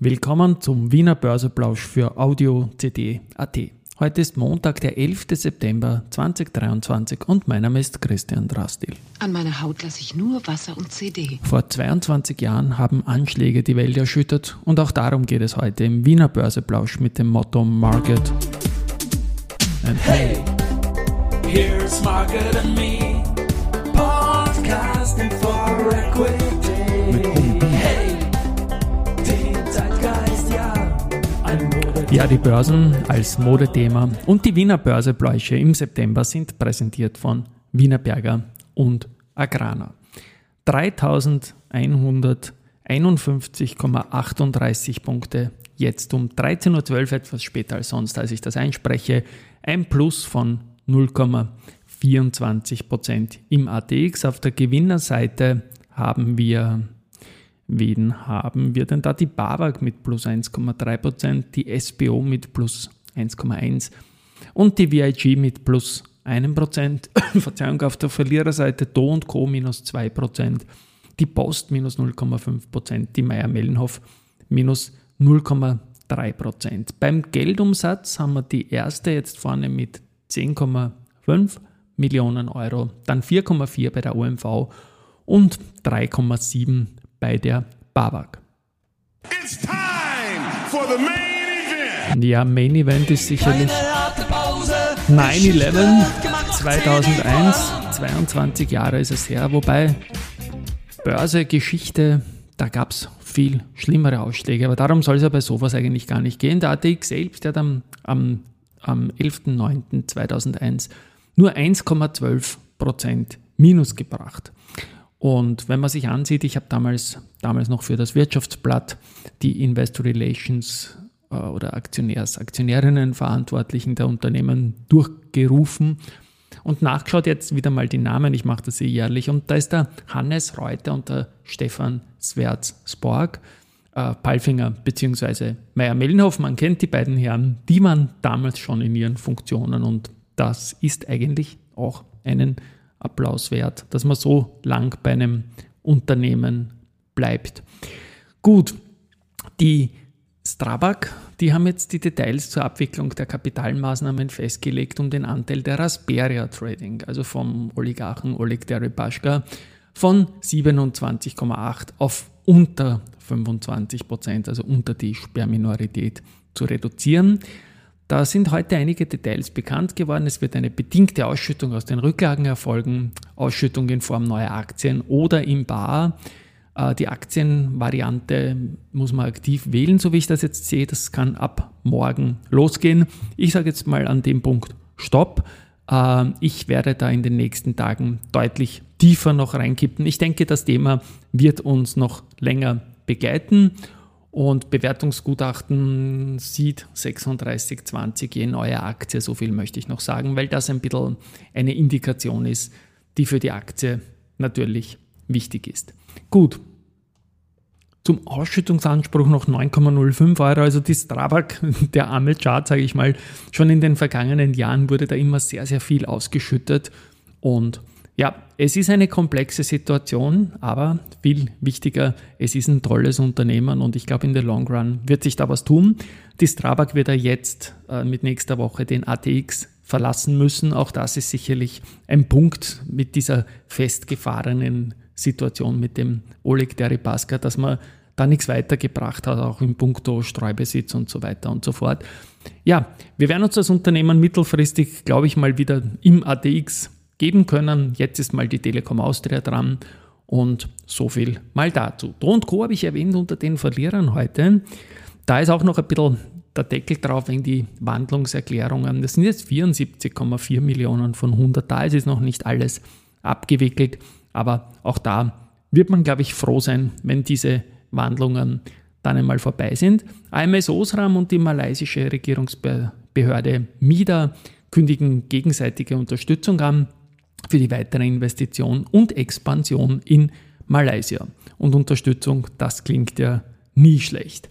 Willkommen zum Wiener Börseplausch für Audio CD.at. Heute ist Montag, der 11. September 2023 und mein Name ist Christian Drastil. An meiner Haut lasse ich nur Wasser und CD. Vor 22 Jahren haben Anschläge die Welt erschüttert und auch darum geht es heute im Wiener Börseplausch mit dem Motto Market and Hey, here's Market and Me, podcasting for equity. Ja, die Börsen als Modethema und die Wiener Börsebläuche im September sind präsentiert von Wienerberger und Agrana. 3151,38 Punkte, jetzt um 13.12 Uhr, etwas später als sonst, als ich das einspreche, ein Plus von 0,24 Prozent im ATX. Auf der Gewinnerseite haben wir Wen haben wir denn da? Die BAWAG mit plus 1,3%, die SBO mit plus 1,1% und die VIG mit plus 1%. Verzeihung, auf der Verliererseite Do und Co. minus 2%, die Post minus 0,5%, die Meier-Mellenhof minus 0,3%. Beim Geldumsatz haben wir die erste jetzt vorne mit 10,5 Millionen Euro, dann 4,4 bei der OMV und 3,7 bei der BAWAG. Ja, Main Event ist sicherlich 9-11 2001, 22 Jahre ist es her, wobei Börse, Geschichte, da gab es viel schlimmere Ausschläge, aber darum soll es ja bei sowas eigentlich gar nicht gehen. Der ATX selbst hat am, am, am 11.09.2001 nur 1,12% Minus gebracht. Und wenn man sich ansieht, ich habe damals, damals noch für das Wirtschaftsblatt die Investor Relations äh, oder Aktionärs, Aktionärinnen Verantwortlichen der Unternehmen durchgerufen und nachgeschaut jetzt wieder mal die Namen, ich mache das eh jährlich. Und da ist der Hannes Reuter und der Stefan Swerz-Spork, äh, Palfinger bzw. Meyer-Mellenhoff, man kennt die beiden Herren, die waren damals schon in ihren Funktionen und das ist eigentlich auch einen Applaus wert, dass man so lang bei einem Unternehmen bleibt. Gut, die Strabag, die haben jetzt die Details zur Abwicklung der Kapitalmaßnahmen festgelegt, um den Anteil der Rasperia Trading, also vom Oligarchen Oleg Deripaschka, von 27,8 auf unter 25 Prozent, also unter die Sperrminorität zu reduzieren. Da sind heute einige Details bekannt geworden. Es wird eine bedingte Ausschüttung aus den Rücklagen erfolgen, Ausschüttung in Form neuer Aktien oder im Bar. Äh, die Aktienvariante muss man aktiv wählen, so wie ich das jetzt sehe. Das kann ab morgen losgehen. Ich sage jetzt mal an dem Punkt Stopp. Äh, ich werde da in den nächsten Tagen deutlich tiefer noch reinkippen. Ich denke, das Thema wird uns noch länger begleiten und Bewertungsgutachten sieht 36,20 je neue Aktie, so viel möchte ich noch sagen, weil das ein bisschen eine Indikation ist, die für die Aktie natürlich wichtig ist. Gut, zum Ausschüttungsanspruch noch 9,05 Euro. Also die Strabag, der arme Chart, sage ich mal, schon in den vergangenen Jahren wurde da immer sehr, sehr viel ausgeschüttet. Und ja, es ist eine komplexe Situation, aber viel wichtiger, es ist ein tolles Unternehmen und ich glaube, in der Long Run wird sich da was tun. Die Strabag wird ja jetzt äh, mit nächster Woche den ATX verlassen müssen. Auch das ist sicherlich ein Punkt mit dieser festgefahrenen Situation mit dem Oleg Deripaska, dass man da nichts weitergebracht hat, auch im Punkto Streubesitz und so weiter und so fort. Ja, wir werden uns das Unternehmen mittelfristig, glaube ich, mal wieder im ATX geben können. Jetzt ist mal die Telekom Austria dran und so viel mal dazu. Do und Co. habe ich erwähnt unter den Verlierern heute. Da ist auch noch ein bisschen der Deckel drauf wegen die Wandlungserklärungen. Das sind jetzt 74,4 Millionen von 100 da. Es ist noch nicht alles abgewickelt, aber auch da wird man, glaube ich, froh sein, wenn diese Wandlungen dann einmal vorbei sind. AMS Osram und die malaysische Regierungsbehörde MIDA kündigen gegenseitige Unterstützung an für die weitere Investition und Expansion in Malaysia. Und Unterstützung, das klingt ja nie schlecht.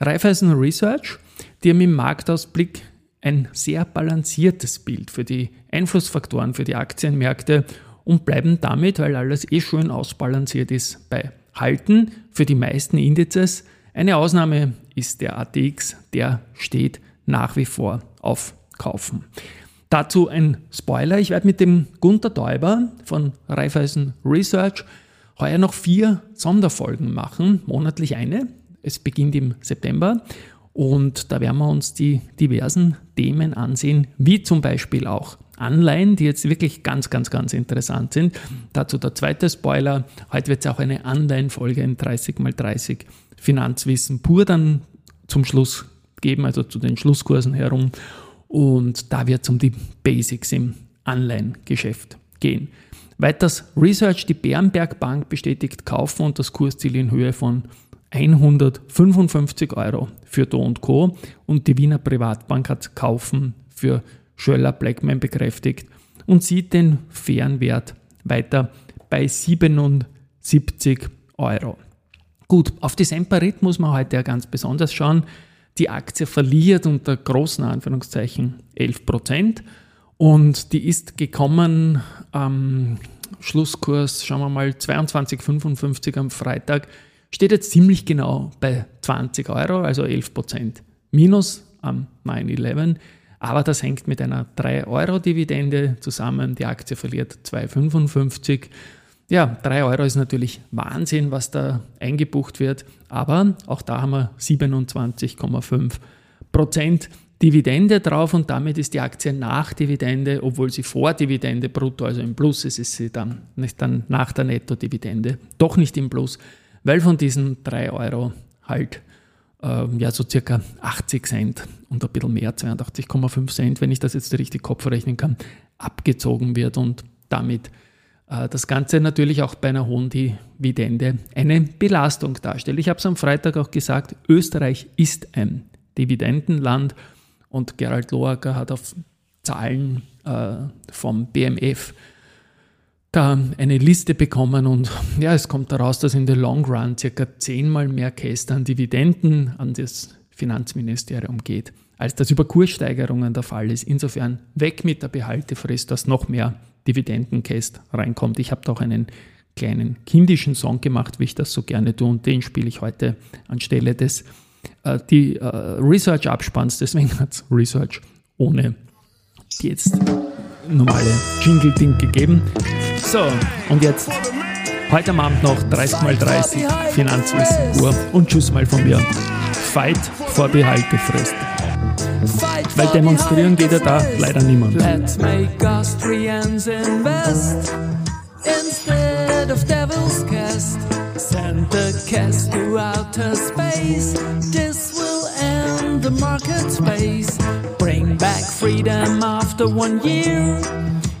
Raiffeisen Research, die haben im Marktausblick ein sehr balanciertes Bild für die Einflussfaktoren für die Aktienmärkte und bleiben damit, weil alles eh schön ausbalanciert ist, bei Halten für die meisten Indizes Eine Ausnahme ist der ATX, der steht nach wie vor auf Kaufen. Dazu ein Spoiler. Ich werde mit dem Gunter Däuber von Raiffeisen Research heuer noch vier Sonderfolgen machen, monatlich eine. Es beginnt im September und da werden wir uns die diversen Themen ansehen, wie zum Beispiel auch Anleihen, die jetzt wirklich ganz, ganz, ganz interessant sind. Dazu der zweite Spoiler. Heute wird es auch eine Anleihenfolge in 30x30 Finanzwissen pur dann zum Schluss geben, also zu den Schlusskursen herum. Und da wird es um die Basics im Anleihengeschäft gehen. Weiters Research, die Bärenberg Bank bestätigt Kaufen und das Kursziel in Höhe von 155 Euro für Do Co. Und die Wiener Privatbank hat Kaufen für Schöller Blackman bekräftigt und sieht den fairen Wert weiter bei 77 Euro. Gut, auf die Semperit muss man heute ja ganz besonders schauen. Die Aktie verliert unter großen Anführungszeichen 11 Prozent und die ist gekommen am Schlusskurs, schauen wir mal, 22,55 am Freitag, steht jetzt ziemlich genau bei 20 Euro, also 11 Prozent minus am 9-11. Aber das hängt mit einer 3-Euro-Dividende zusammen. Die Aktie verliert 2,55. Ja, 3 Euro ist natürlich Wahnsinn, was da eingebucht wird, aber auch da haben wir 27,5 Prozent Dividende drauf und damit ist die Aktie nach Dividende, obwohl sie vor Dividende brutto, also im Plus ist, ist sie dann nicht dann nach der Netto-Dividende, doch nicht im Plus, weil von diesen 3 Euro halt äh, ja so circa 80 Cent und ein bisschen mehr, 82,5 Cent, wenn ich das jetzt richtig Kopf rechnen kann, abgezogen wird und damit das Ganze natürlich auch bei einer hohen Dividende eine Belastung darstellt. Ich habe es am Freitag auch gesagt, Österreich ist ein Dividendenland und Gerald Loacker hat auf Zahlen äh, vom BMF da eine Liste bekommen und ja, es kommt daraus, dass in der Long Run circa zehnmal mehr Käste an Dividenden an das Finanzministerium geht, als das über Kurssteigerungen der Fall ist. Insofern weg mit der Behaltefrist, dass noch mehr Dividendenkäst reinkommt. Ich habe da auch einen kleinen kindischen Song gemacht, wie ich das so gerne tue, und den spiele ich heute anstelle des äh, die, äh, Research abspanns. Deswegen hat es Research ohne jetzt normale Jingle-Ding gegeben. So, und jetzt heute am Abend noch 30 mal 30 Finanzwissen Uhr und Tschüss mal von mir. Fight vor Behaltefrist. Weil demonstrieren geht ja da leider niemand. Let's make Austrians invest instead of devil's cast. Send the cast to outer space. This will end the market space. Bring back freedom after one year.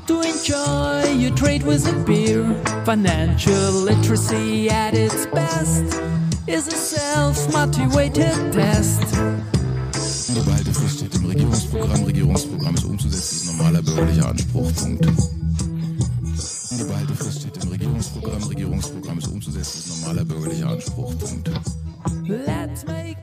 To enjoy your trade with a beer. Financial literacy at its best is a self-motivated test. Regierungsprogramm. Regierungsprogramm ist umzusetzen, ist normaler bürgerlicher Anspruch. Punkt. Die Behaltefrist steht im Regierungsprogramm. Regierungsprogramm ist umzusetzen, ist normaler bürgerlicher Anspruch. Punkt. Let's make